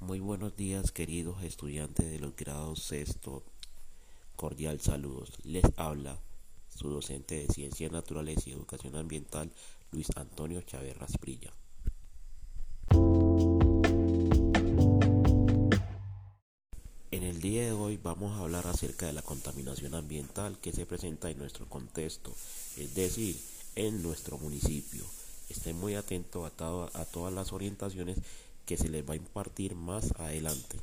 Muy buenos días queridos estudiantes de los grados sexto. Cordial saludos. Les habla su docente de Ciencias Naturales y Educación Ambiental, Luis Antonio Chávez Rasprilla. En el día de hoy vamos a hablar acerca de la contaminación ambiental que se presenta en nuestro contexto, es decir, en nuestro municipio. Estén muy atentos a, a todas las orientaciones que se les va a impartir más adelante.